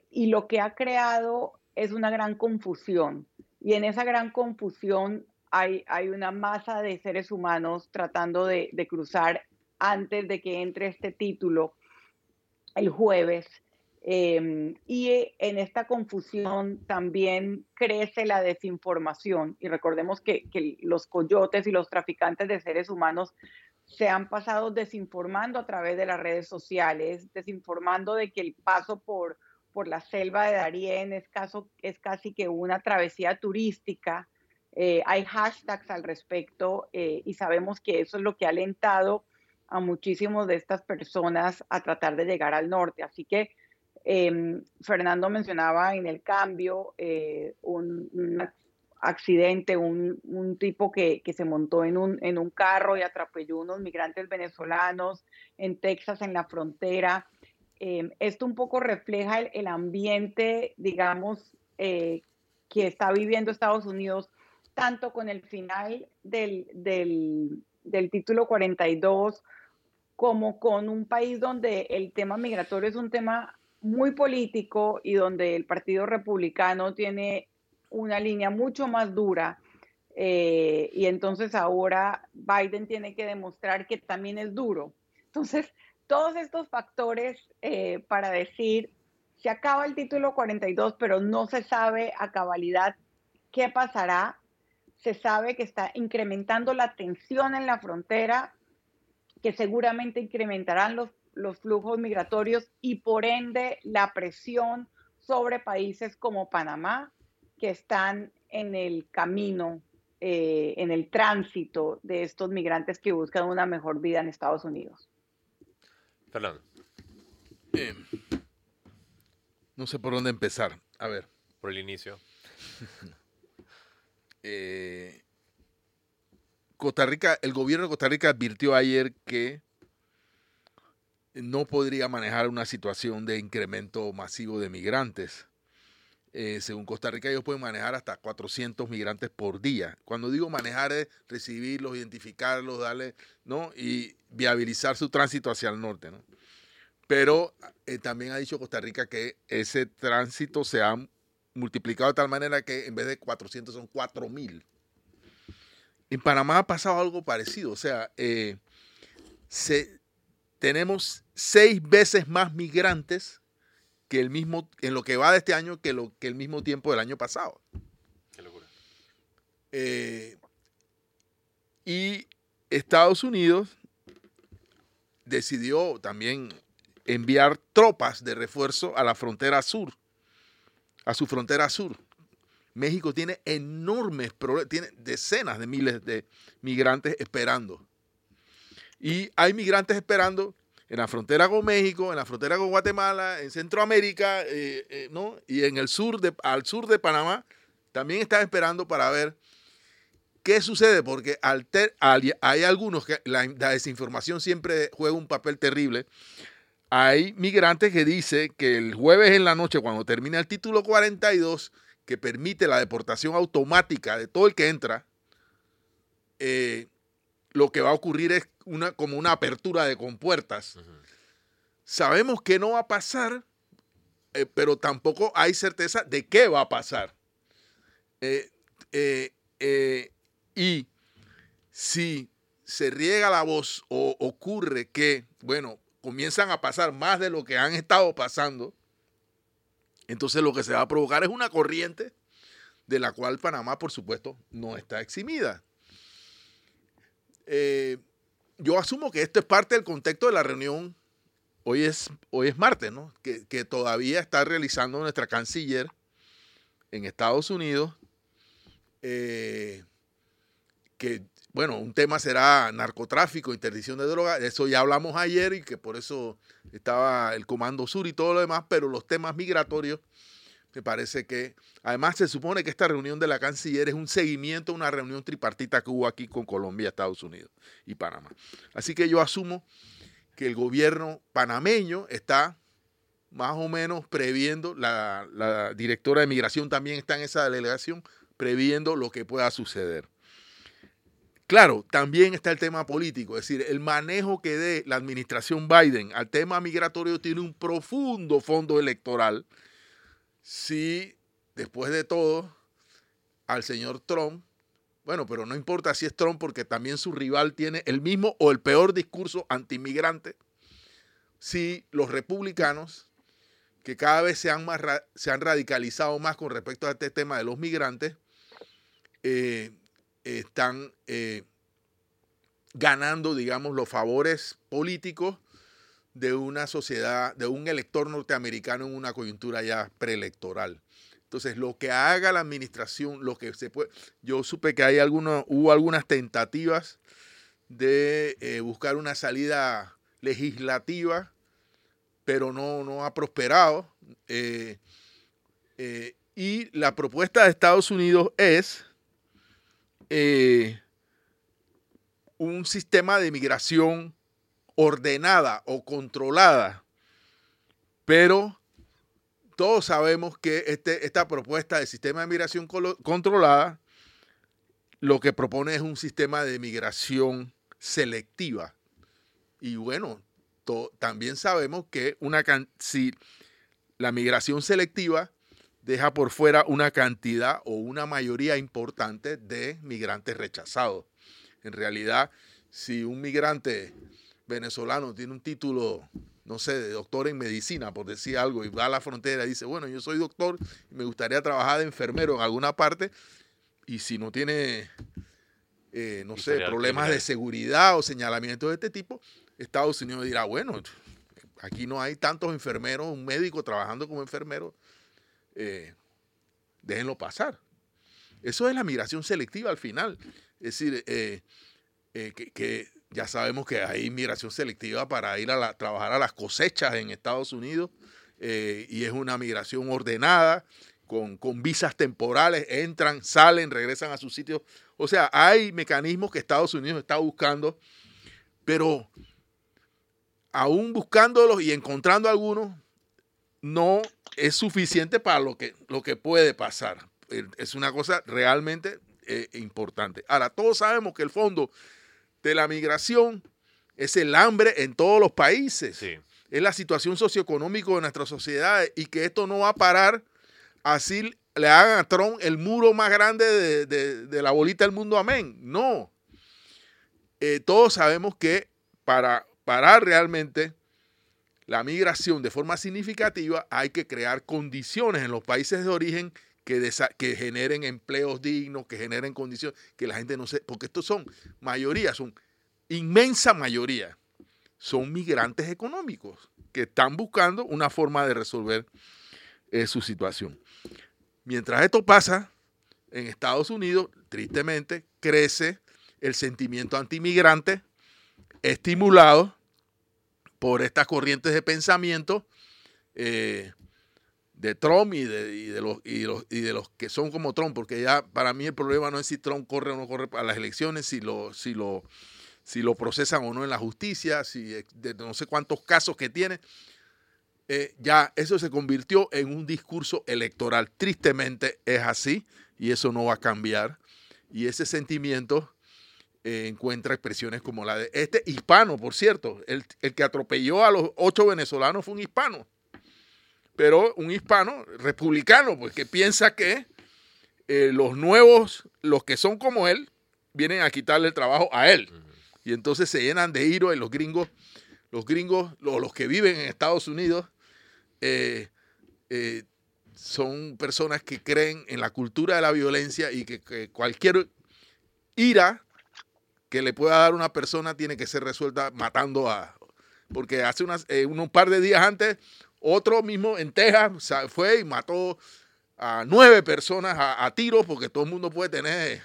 y lo que ha creado es una gran confusión. Y en esa gran confusión hay, una masa de seres humanos tratando de, cruzar antes de que entre este título el jueves. Em, y en esta confusión también crece la desinformación. Y recordemos que, los coyotes y los traficantes de seres humanos se han pasado desinformando a través de las redes sociales, desinformando de que el paso por, por la selva de Darién es, caso, es casi que una travesía turística eh, hay hashtags al respecto eh, y sabemos que eso es lo que ha alentado a muchísimos de estas personas a tratar de llegar al norte. Así que em, Fernando mencionaba en el cambio eh, un, accidente, un, tipo que, se montó en un, en un carro y atropelló unos migrantes venezolanos en Texas, en la frontera. Em, esto un poco refleja el, el ambiente, digamos, que está viviendo Estados Unidos tanto con el final del, del, título 42 como con un país donde el tema migratorio es un tema muy político y donde el Partido Republicano tiene una línea mucho más dura. Eh, y entonces ahora Biden tiene que demostrar que también es duro. Entonces, todos estos factores eh, para decir, se acaba el título 42, pero no se sabe a cabalidad qué pasará se sabe que está incrementando la tensión en la frontera, que seguramente incrementarán los, los flujos migratorios y por ende la presión sobre países como Panamá, que están en el camino, eh, en el tránsito de estos migrantes que buscan una mejor vida en Estados Unidos. Fernando. Eh, no sé por dónde empezar. A ver. Por el inicio. Eh, Costa Rica, el gobierno de Costa Rica advirtió ayer que no podría manejar una situación de incremento masivo de migrantes. Eh, según Costa Rica, ellos pueden manejar hasta 400 migrantes por día. Cuando digo manejar es recibirlos, identificarlos, darle, ¿no? Y viabilizar su tránsito hacia el norte, ¿no? Pero eh, también ha dicho Costa Rica que ese tránsito se ha multiplicado de tal manera que en vez de 400 son 4000. En Panamá ha pasado algo parecido, o sea, eh, tenemos seis veces más migrantes que el mismo, en lo que va de este año que, lo, que el mismo tiempo del año pasado. Qué locura. Eh, y Estados Unidos decidió también enviar tropas de refuerzo a la frontera sur a su frontera sur. México tiene enormes problemas, tiene decenas de miles de migrantes esperando. Y hay migrantes esperando en la frontera con México, en la frontera con Guatemala, en Centroamérica, eh, eh, ¿no? Y en el sur de, al sur de Panamá, también están esperando para ver qué sucede, porque hay algunos que la desinformación siempre juega un papel terrible hay migrantes que dicen que el jueves en la noche, cuando termina el título 42, que permite la deportación automática de todo el que entra, eh, lo que va a ocurrir es una, como una apertura de compuertas. sabemos que no va a pasar, eh, pero tampoco hay certeza de qué va a pasar. Eh, eh, y si se riega la voz o ocurre que, bueno, comienzan a pasar más de lo que han estado pasando, entonces lo que se va a provocar es una corriente de la cual Panamá, por supuesto, no está eximida. Yo asumo que esto es parte del contexto de la reunión hoy es, hoy es martes, ¿no? Que, todavía está realizando nuestra canciller en Estados Unidos. Eh, que, bueno, un tema será narcotráfico, interdicción de drogas. Eso ya hablamos ayer y que por eso estaba el Comando Sur y todo lo demás, pero los temas migratorios, me parece que, además se supone que esta reunión de la canciller es un seguimiento a una reunión tripartita que hubo aquí con Colombia, Estados Unidos y Panamá. Así que yo asumo que el gobierno panameño está más o menos previendo, la, directora de migración también está en esa delegación, previendo lo que pueda suceder. Claro, también está el tema político, es decir, el manejo que dé la administración Biden al tema migratorio tiene un profundo fondo electoral. Si después de todo al señor Trump bueno, pero no importa si es Trump porque también su rival tiene el mismo o el peor discurso antimigrante. Si los republicanos, que cada vez se han, más, se han radicalizado más con respecto a este tema de los migrantes, eh, están eh, ganando, digamos, los favores políticos de una sociedad, de un elector norteamericano en una coyuntura ya preelectoral. Entonces, lo que haga la administración, lo que se puede. Yo supe que hay hubo algunas tentativas de eh, buscar una salida legislativa, pero no, no ha prosperado. Eh, eh, y la propuesta de Estados Unidos es un sistema de migración ordenada o controlada, pero todos sabemos que este, esta propuesta de sistema de migración controlada lo que propone es un sistema de migración selectiva. Y bueno, también sabemos que una si la migración selectiva deja por fuera una cantidad o una mayoría importante de migrantes rechazados. En realidad, si un migrante venezolano tiene un título no sé, de doctor en medicina, por decir algo, y va a la frontera y dice, bueno, yo soy doctor y me gustaría trabajar de enfermero en alguna parte, y si no tiene, eh, no sé, problemas de seguridad o señalamientos de este tipo, Estados Unidos dirá, bueno, aquí no hay tantos enfermeros, un médico trabajando como enfermero, eh, déjenlo pasar. Eso es la migración selectiva al final. Es decir, eh, que ya sabemos que hay inmigración selectiva para ir a trabajar a las cosechas en Estados Unidos eh, y es una migración ordenada, con, visas temporales, entran, salen, regresan a sus sitios. O sea, hay mecanismos que Estados Unidos está buscando, pero aún buscándolos y encontrando algunos, no es suficiente para lo que, lo que puede pasar. Es una cosa realmente eh, importante. Ahora, todos sabemos que el fondo de la migración es el hambre en todos los países. Es la situación socioeconómica de nuestras sociedades y que esto no va a parar así le hagan a Trump el muro más grande de, la bolita del mundo, amén. No. Eh, todos sabemos que para parar realmente la migración de forma significativa hay que crear condiciones en los países de origen que, generen empleos dignos, que generen condiciones, que la gente no se... Porque estos son mayoría, son inmensa mayoría, son migrantes económicos que están buscando una forma de resolver eh, su situación. Mientras esto pasa, en Estados Unidos, tristemente, crece el sentimiento antimigrante estimulado por estas corrientes de pensamiento eh, de Trump y de, los, y, los, y de los que son como Trump, porque ya para mí el problema no es si Trump corre o no corre a las elecciones, si lo, si lo, si lo procesan o no en la justicia, si de no sé cuántos casos que tiene. Eh, ya eso se convirtió en un discurso electoral. Tristemente es así y eso no va a cambiar. Y ese sentimiento eh, encuentra expresiones como la de este hispano, por cierto. El, el que atropelló a los ocho venezolanos fue un hispano. Pero un hispano republicano, pues que piensa que eh, los nuevos, los que son como él, vienen a quitarle el trabajo a él. Y entonces se llenan de iro y los gringos, los gringos, los, los que viven en Estados Unidos, eh, eh, son personas que creen en la cultura de la violencia y que, que cualquier ira que le pueda dar una persona tiene que ser resuelta matando a... Porque hace unas, eh, un par de días antes, otro mismo en Texas fue y mató a nueve personas a, a tiros, porque todo el mundo puede tener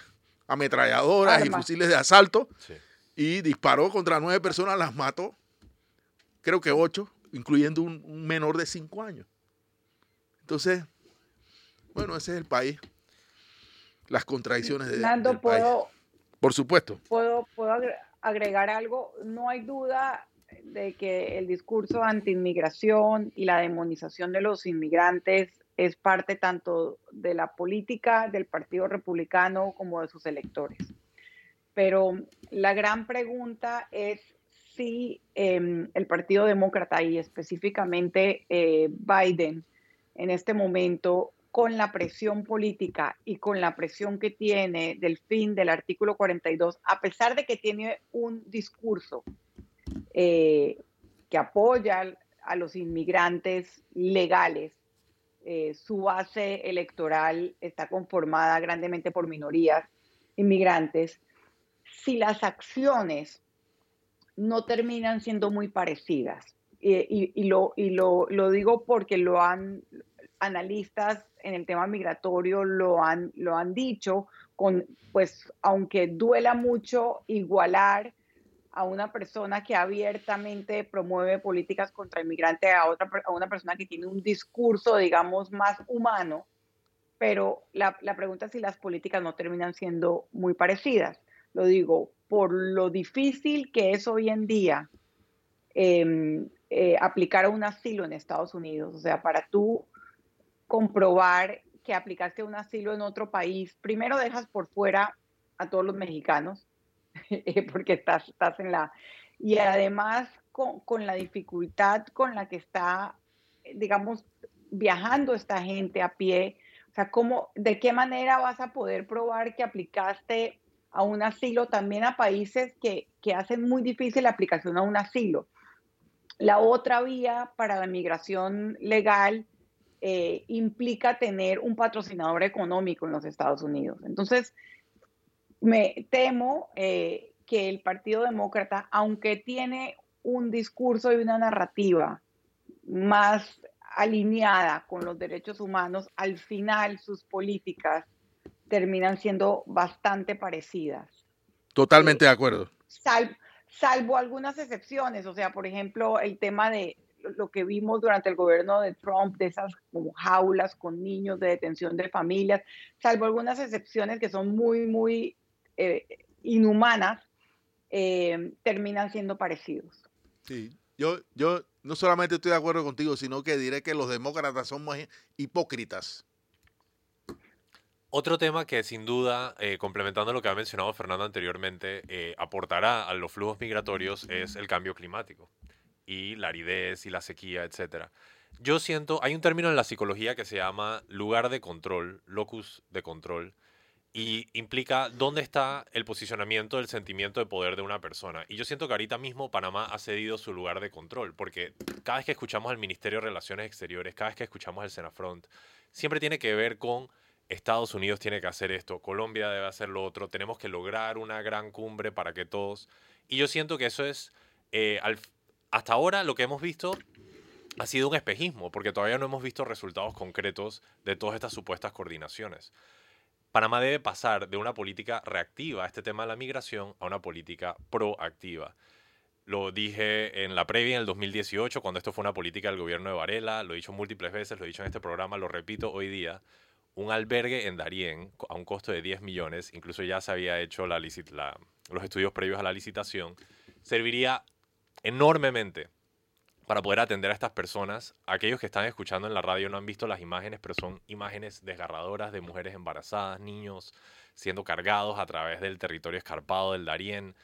ametralladoras y fusiles de asalto, Sí. y disparó contra nueve personas, las mató, creo que ocho, incluyendo un, un menor de cinco años. Entonces, bueno, ese es el país. Las contradicciones de, Nando, del país. puedo, Por supuesto. puedo, puedo agre- agregar algo. No hay duda de que el discurso anti-inmigración y la demonización de los inmigrantes es parte tanto de la política del Partido Republicano como de sus electores. Pero la gran pregunta es si eh, el Partido Demócrata y específicamente eh, Biden en este momento con la presión política y con la presión que tiene del fin del artículo 42, a pesar de que tiene un discurso eh, que apoya a los inmigrantes legales, eh, su base electoral está conformada grandemente por minorías inmigrantes, si las acciones no terminan siendo muy parecidas. Y, y lo, y lo, lo digo porque lo han analistas en el tema migratorio lo han, lo han dicho, con, pues aunque duela mucho igualar a una persona que abiertamente promueve políticas contra inmigrantes a, otra, a una persona que tiene un discurso, digamos, más humano, pero la, la pregunta es si las políticas no terminan siendo muy parecidas. Lo digo por lo difícil que es hoy en día eh, eh, aplicar un asilo en Estados Unidos. O sea, para tú comprobar que aplicaste un asilo en otro país, primero dejas por fuera a todos los mexicanos, porque estás, estás en la... Y además con, con la dificultad con la que está, digamos, viajando esta gente a pie, o sea, ¿cómo, ¿de qué manera vas a poder probar que aplicaste a un asilo también a países que, que hacen muy difícil la aplicación a un asilo? La otra vía para la migración legal eh, implica tener un patrocinador económico en los Estados Unidos. Entonces, me temo eh, que el Partido Demócrata, aunque tiene un discurso y una narrativa más alineada con los derechos humanos, al final sus políticas terminan siendo bastante parecidas. Totalmente de acuerdo. Sal, salvo algunas excepciones, o sea, por ejemplo, el tema de lo que vimos durante el gobierno de Trump, de esas como jaulas con niños de detención de familias, salvo algunas excepciones que son muy, muy eh, inhumanas, eh, terminan siendo parecidos. Sí. Yo, yo no solamente estoy de acuerdo contigo, sino que diré que los demócratas son más hipócritas. Otro tema que sin duda, eh, complementando lo que ha mencionado Fernando anteriormente, eh, aportará a los flujos migratorios es el cambio climático y la aridez y la sequía, etc. Yo siento, hay un término en la psicología que se llama lugar de control, locus de control, y implica dónde está el posicionamiento del sentimiento de poder de una persona. Y yo siento que ahorita mismo Panamá ha cedido su lugar de control, porque cada vez que escuchamos al Ministerio de Relaciones Exteriores, cada vez que escuchamos al Senafront, siempre tiene que ver con Estados Unidos tiene que hacer esto, Colombia debe hacer lo otro, tenemos que lograr una gran cumbre para que todos... Y yo siento que eso es, eh, al- hasta ahora lo que hemos visto ha sido un espejismo, porque todavía no hemos visto resultados concretos de todas estas supuestas coordinaciones. Panamá debe pasar de una política reactiva a este tema de la migración a una política proactiva. Lo dije en la previa, en el 2018, cuando esto fue una política del gobierno de Varela, lo he dicho múltiples veces, lo he dicho en este programa, lo repito hoy día, un albergue en Darién a un costo de 10 millones, incluso ya se había hecho la- los estudios previos a la licitación, serviría enormemente para poder atender a estas personas. Aquellos que están escuchando en la radio no han visto las imágenes, pero son imágenes desgarradoras de mujeres embarazadas, niños siendo cargados a través del territorio escarpado del Darién.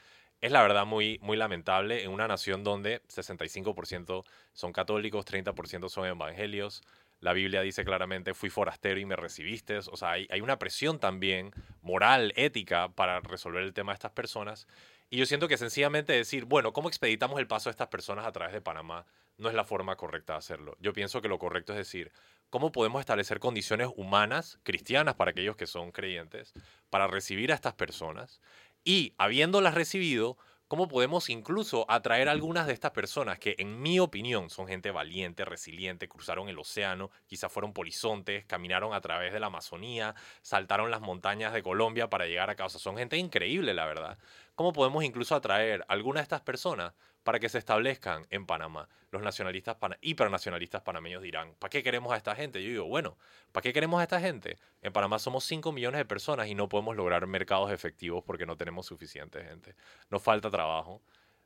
Es la verdad muy, muy lamentable en una nación donde 65% son católicos, 30% son evangelios. La Biblia dice claramente, fui forastero y me recibiste. O sea, hay, hay una presión también moral, ética, para resolver el tema de estas personas. Y yo siento que sencillamente decir, bueno, ¿cómo expeditamos el paso de estas personas a través de Panamá? No es la forma correcta de hacerlo. Yo pienso que lo correcto es decir, ¿cómo podemos establecer condiciones humanas, cristianas para aquellos que son creyentes, para recibir a estas personas? Y habiéndolas recibido, ¿Cómo podemos incluso atraer a algunas de estas personas que, en mi opinión, son gente valiente, resiliente, cruzaron el océano, quizás fueron polizontes, caminaron a través de la Amazonía, saltaron las montañas de Colombia para llegar a casa? Son gente increíble, la verdad. ¿Cómo podemos incluso atraer a algunas de estas personas para que se establezcan en Panamá. Los nacionalistas hipernacionalistas panameños dirán, ¿para qué queremos a esta gente? Yo digo, bueno, ¿para qué queremos a esta gente? En Panamá somos 5 millones de personas y no podemos lograr mercados efectivos porque no tenemos suficiente gente. Nos falta trabajo.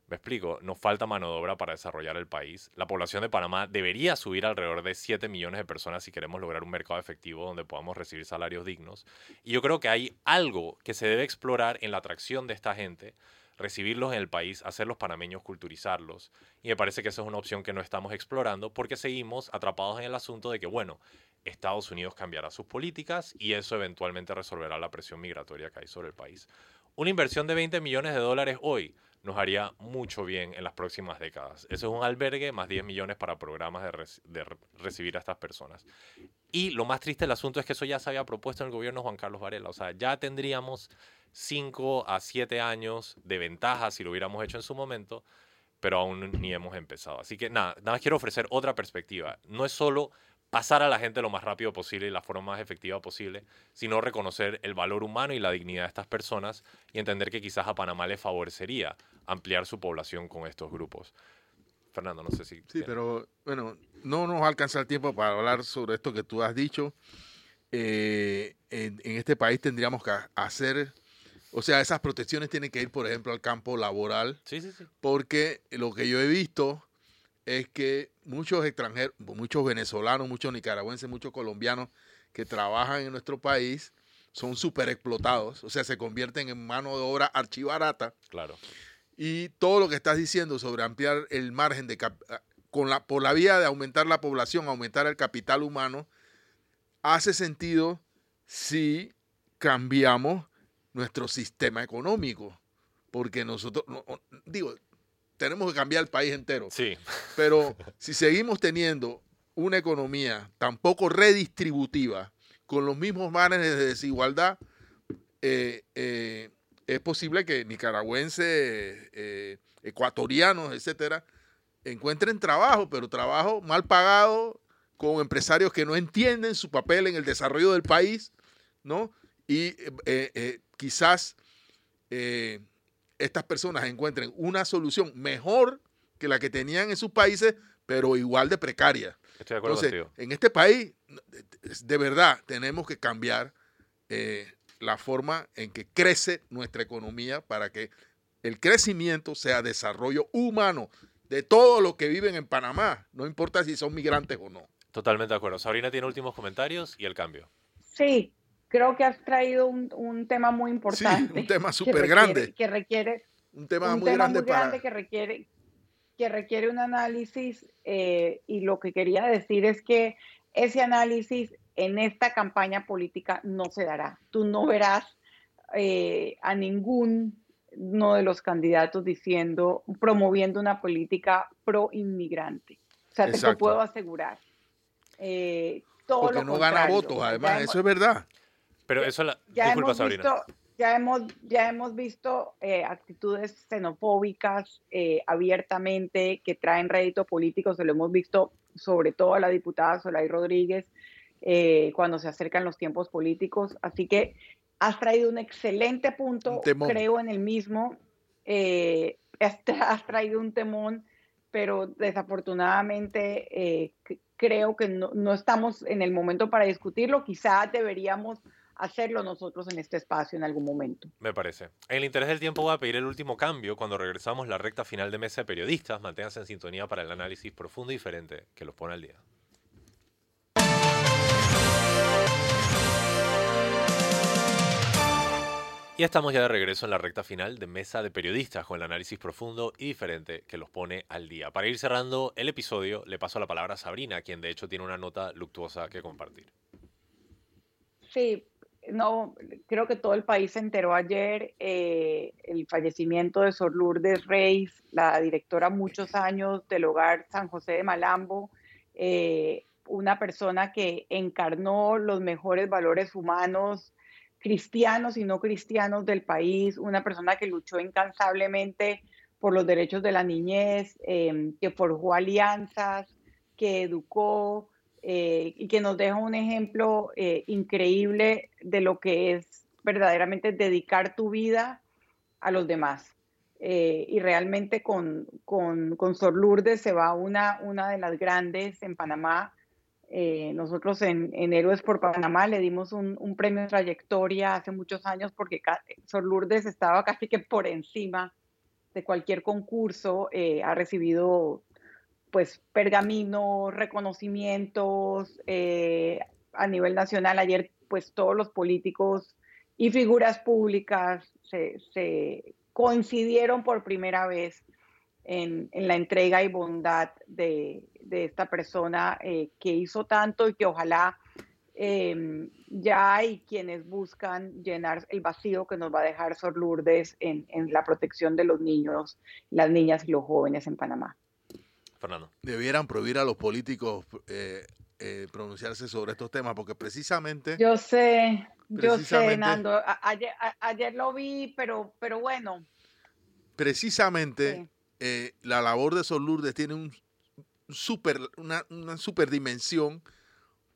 Me explico, nos falta mano de obra para desarrollar el país. La población de Panamá debería subir alrededor de 7 millones de personas si queremos lograr un mercado efectivo donde podamos recibir salarios dignos. Y yo creo que hay algo que se debe explorar en la atracción de esta gente recibirlos en el país, hacer los panameños, culturizarlos. Y me parece que esa es una opción que no estamos explorando porque seguimos atrapados en el asunto de que, bueno, Estados Unidos cambiará sus políticas y eso eventualmente resolverá la presión migratoria que hay sobre el país. Una inversión de 20 millones de dólares hoy nos haría mucho bien en las próximas décadas. Eso es un albergue más 10 millones para programas de, recibir a estas personas. Y lo más triste del asunto es que eso ya se había propuesto en el gobierno de Juan Carlos Varela. O sea, ya tendríamos 5 a 7 años de ventaja si lo hubiéramos hecho en su momento, pero aún ni hemos empezado. Así que nada, nada más quiero ofrecer otra perspectiva. No es solo pasar a la gente lo más rápido posible y la forma más efectiva posible, sino reconocer el valor humano y la dignidad de estas personas y entender que quizás a Panamá le favorecería ampliar su población con estos grupos. Fernando, no sé si... Sí, pero bueno, no nos alcanza el tiempo para hablar sobre esto que tú has dicho. Eh, en, en, este país tendríamos que hacer o sea, esas protecciones tienen que ir, por ejemplo, al campo laboral. Sí, sí, sí. Porque lo que yo he visto es que muchos extranjeros, muchos venezolanos, muchos nicaragüenses, muchos colombianos que trabajan en nuestro país son súper explotados. O sea, se convierten en mano de obra archivarata. Claro. Y todo lo que estás diciendo sobre ampliar el margen de ah, con la, por la vía de aumentar la población, aumentar el capital humano, hace sentido si cambiamos nuestro sistema económico, porque nosotros, digo, tenemos que cambiar el país entero. Sí. Pero si seguimos teniendo una economía tan poco redistributiva, con los mismos márgenes de desigualdad, eh, eh, es posible que nicaragüenses, eh, ecuatorianos, etcétera, encuentren trabajo, pero trabajo mal pagado, con empresarios que no entienden su papel en el desarrollo del país, ¿no? Y quizás eh, estas personas encuentren una solución mejor que la que tenían en sus países, pero igual de precaria. Estoy de acuerdo Entonces, en este país, de verdad, tenemos que cambiar eh, la forma en que crece nuestra economía para que el crecimiento sea desarrollo humano de todos los que viven en Panamá, no importa si son migrantes o no. Totalmente de acuerdo. Sabrina tiene últimos comentarios y el cambio. Sí, creo que has traído un, tema muy importante. Sí, un tema súper grande. Que requiere un tema muy, grande, para... que requiere que requiere un análisis eh, y lo que quería decir es que ese análisis en esta campaña política no se dará. Tú no verás eh, a ninguno de los candidatos diciendo, promoviendo una política pro inmigrante. O sea, te lo puedo asegurar. Eh, Porque no gana votos, además, eso es verdad. Pero eso la... Ya hemos Visto, ya hemos, ya hemos visto eh, actitudes xenofóbicas eh, abiertamente que traen rédito político, se lo hemos visto sobre todo a la diputada Solay Rodríguez eh, cuando se acercan los tiempos políticos. Así que has traído un excelente punto, creo en el mismo. has, traído un temón, pero desafortunadamente creo que no, no estamos en el momento para discutirlo. Quizá deberíamos hacerlo nosotros en este espacio en algún momento. Me parece. En el interés del tiempo voy a pedir el último cambio. Cuando regresamos la recta final de Mesa de Periodistas, manténganse en sintonía para el análisis profundo y diferente que los pone al día. Y estamos ya de regreso en la recta final de Mesa de Periodistas con el análisis profundo y diferente que los pone al día. Para ir cerrando el episodio, le paso la palabra a Sabrina, quien de hecho tiene una nota luctuosa que compartir. Sí, no, creo que todo el país se enteró ayer eh, el fallecimiento de Sor Lourdes Reis, la directora muchos años del hogar San José de Malambo, eh, una persona que encarnó los mejores valores humanos cristianos y no cristianos del país, una persona que luchó incansablemente por los derechos de la niñez, em, que forjó alianzas, que educó eh, y que nos deja un ejemplo eh, increíble de lo que es verdaderamente dedicar tu vida a los demás. Eh, y realmente con, con, con, Sor Lourdes se va una, una de las grandes en Panamá, eh, nosotros en, Héroes por Panamá le dimos un, premio de trayectoria hace muchos años porque Sor Lourdes estaba casi que por encima de cualquier concurso, eh, ha recibido pues pergaminos, reconocimientos eh, a nivel nacional. Ayer pues todos los políticos y figuras públicas se coincidieron por primera vez en, la entrega y bondad de, esta persona eh, que hizo tanto y que ojalá em, ya hay quienes buscan llenar el vacío que nos va a dejar Sor Lourdes en, la protección de los niños, las niñas y los jóvenes en Panamá. Fernando. Debieran prohibir a los políticos eh, eh, pronunciarse sobre estos temas porque precisamente... Yo sé, yo sé, Nando. ayer, lo vi, pero, pero bueno. Precisamente eh, la labor de Sol Lourdes tiene un super, una, una super dimensión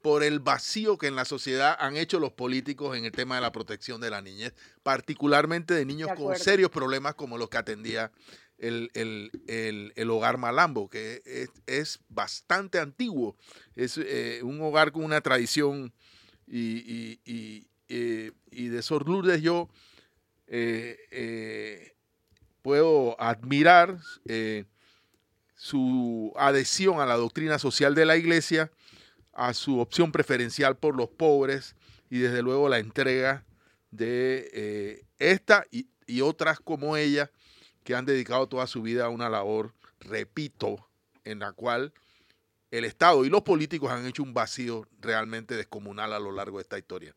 por el vacío que en la sociedad han hecho los políticos en el tema de la protección de la niñez, particularmente de niños con serios problemas como los que atendía el, hogar Malambo, que es, bastante antiguo, es eh, un hogar con una tradición y, eh, de Sor Lourdes yo puedo admirar eh, su adhesión a la doctrina social de la iglesia, a su opción preferencial por los pobres y desde luego la entrega de eh, esta y, y otras como ella que han dedicado toda su vida a una labor, repito, en la cual el Estado y los políticos han hecho un vacío realmente descomunal a lo largo de esta historia.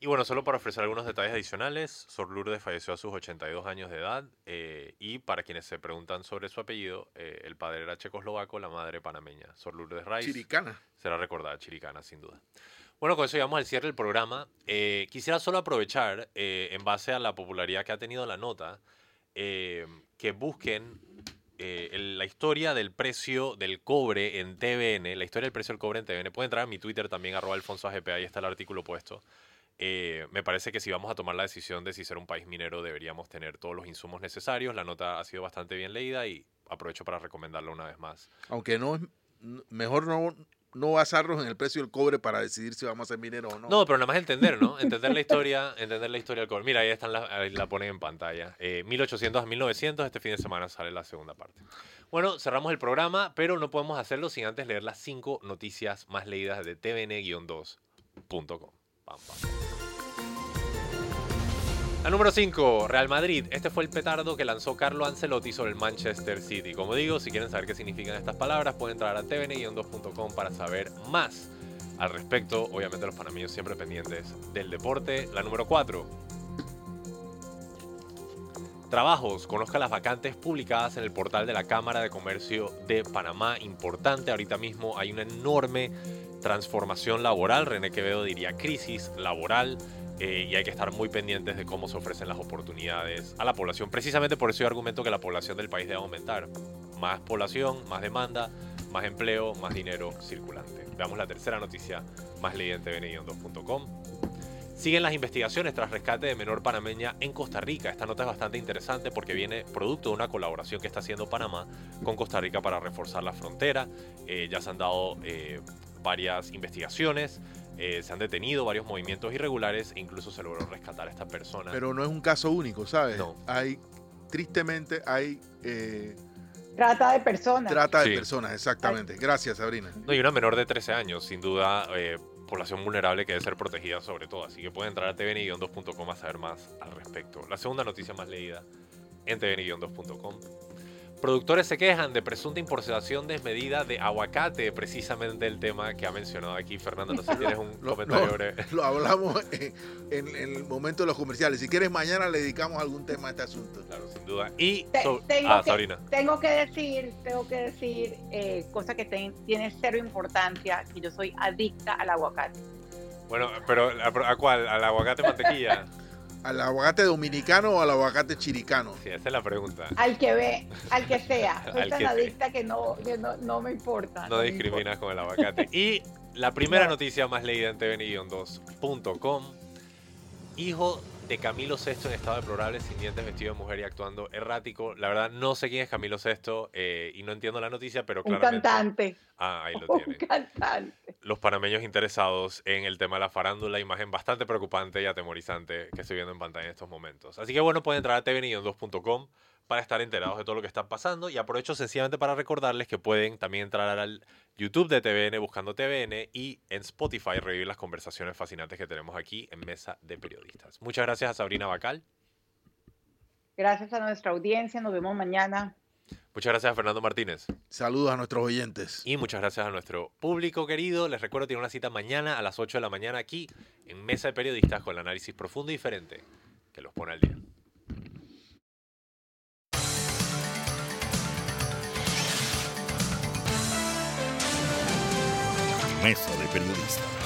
Y bueno, solo para ofrecer algunos detalles adicionales, Sor Lourdes falleció a sus 82 años de edad eh, y para quienes se preguntan sobre su apellido, eh, el padre era checoslovaco, la madre panameña. Sor Lourdes Rice. Chiricana. Será recordada, chiricana, sin duda. Bueno, con eso llegamos al cierre del programa. Eh, quisiera solo aprovechar, en base a la popularidad que ha tenido la nota, que busquen la historia del precio del cobre en TVN, la historia del precio del cobre en TVN. Pueden entrar a mi Twitter también, arroba alfonso AGP, ahí está el artículo puesto. Eh, me parece que si vamos a tomar la decisión de si ser un país minero deberíamos tener todos los insumos necesarios. La nota ha sido bastante bien leída y aprovecho para recomendarla una vez más. Aunque no es mejor no, no basarnos en el precio del cobre para decidir si vamos a ser minero o no. No, pero nada más entender, ¿no? Entender la historia, entender la historia del cobre. Mira, ahí están la, la ponen en pantalla. 1800 eh, a 1900, este fin de semana sale la segunda parte. Bueno, cerramos el programa, pero no podemos hacerlo sin antes leer las cinco noticias más leídas de tvn-2.com. La número 5, Real Madrid. Este fue el petardo que lanzó Carlo Ancelotti sobre el Manchester City. Como digo, si quieren saber qué significan estas palabras, pueden entrar a tvn-2.com para saber más al respecto. Obviamente los panameños siempre pendientes del deporte. La número 4. Trabajos. Conozca las vacantes publicadas en el portal de la Cámara de Comercio de Panamá. Importante, ahorita mismo hay una enorme transformación laboral, René Quevedo diría crisis laboral, eh, y hay que estar muy pendientes de cómo se ofrecen las oportunidades a la población. Precisamente por eso yo argumento que la población del país debe aumentar. Más población, más demanda, más empleo, más dinero circulante. Veamos la tercera noticia más leída en tvn2.com. Siguen las investigaciones tras rescate de menor panameña en Costa Rica. Esta nota es bastante interesante porque viene producto de una colaboración que está haciendo Panamá con Costa Rica para reforzar la frontera. Eh, ya se han dado eh, varias investigaciones. Eh, se han detenido varios movimientos irregulares e incluso se logró rescatar a esta persona. Pero no es un caso único, ¿sabes? No. Hay, tristemente, hay eh, Trata de personas. trata de Sí. personas, exactamente. Gracias, Sabrina. No, y una menor de 13 años, sin duda, eh, población vulnerable que debe ser protegida sobre todo. Así que pueden entrar a tvn-2.com a saber más al respecto. La segunda noticia más leída en tvn-2.com. Productores se quejan de presunta importación desmedida de aguacate, precisamente el tema que ha mencionado aquí Fernando. No sé si tienes un Lo, comentario lo- breve. lo hablamos en, en- en el momento de los comerciales. Si quieres, mañana le dedicamos algún tema a este asunto. Claro, sin duda. Y Te- so- tengo, ah, que, Sabrina. tengo que decir, tengo que decir, eh, cosa que ten- tiene cero importancia, que yo soy adicta al aguacate. Bueno, pero ¿a, a cuál? ¿Al aguacate mantequilla? ¿Al aguacate dominicano o al aguacate chiricano? Sí, esa es la pregunta. Al que ve, al que sea. Soy Al tan que sea. adicta que no, que no, no me importa. No discriminas con el aguacate. Y la primera No. noticia más leída en tvn-2.com. Hijo de Camilo VI en estado deplorable, sin dientes, vestido de mujer y actuando errático. La verdad, no sé quién es Camilo VI eh, y no entiendo la noticia, pero Un claramente... cantante. Ah, ahí lo Un tienen. cantante. Los panameños interesados en el tema de la farándula, imagen bastante preocupante y atemorizante que estoy viendo en pantalla en estos momentos. Así que bueno, pueden entrar a tvn-2.com para estar enterados de todo lo que está pasando y aprovecho sencillamente para recordarles que pueden también entrar al YouTube de TVN buscando TVN y en Spotify revivir las conversaciones fascinantes que tenemos aquí en Mesa de Periodistas. Muchas gracias a Sabrina Bacal, Gracias a nuestra audiencia. Nos vemos mañana. muchas gracias a Fernando Martínez Saludos a nuestros oyentes. y muchas gracias a nuestro público querido. Les recuerdo tiene una cita mañana a las 8 de la mañana aquí en Mesa de Periodistas con el análisis profundo y diferente que los pone al día. Mesa de Periodistas.